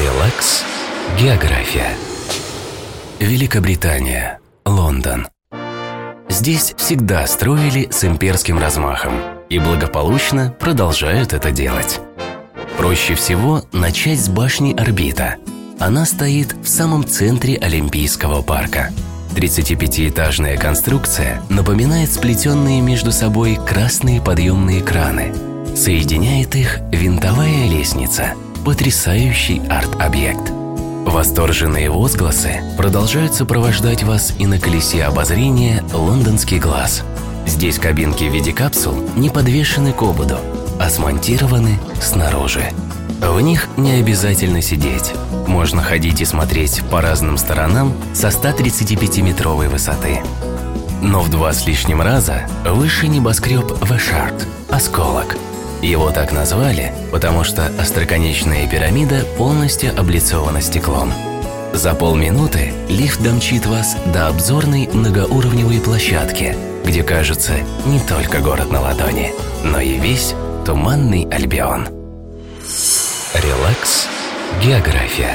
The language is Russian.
Релакс. География. Великобритания. Лондон. Здесь всегда строили с имперским размахом и благополучно продолжают это делать. Проще всего начать с башни Орбита. Она стоит в самом центре Олимпийского парка. 35-этажная конструкция напоминает сплетенные между собой красные подъемные краны. Соединяет их винтовая лестница – потрясающий арт-объект. Восторженные возгласы продолжают сопровождать вас и на колесе обозрения «Лондонский глаз». Здесь кабинки в виде капсул не подвешены к ободу, а смонтированы снаружи. В них не обязательно сидеть. Можно ходить и смотреть по разным сторонам со 135-метровой высоты. Но в два с лишним раза выше небоскреб Вешард – осколок – его так назвали, потому что остроконечная пирамида полностью облицована стеклом. За полминуты лифт домчит вас до обзорной многоуровневой площадки, где кажется не только город на ладони, но и весь туманный Альбион. Релакс. География.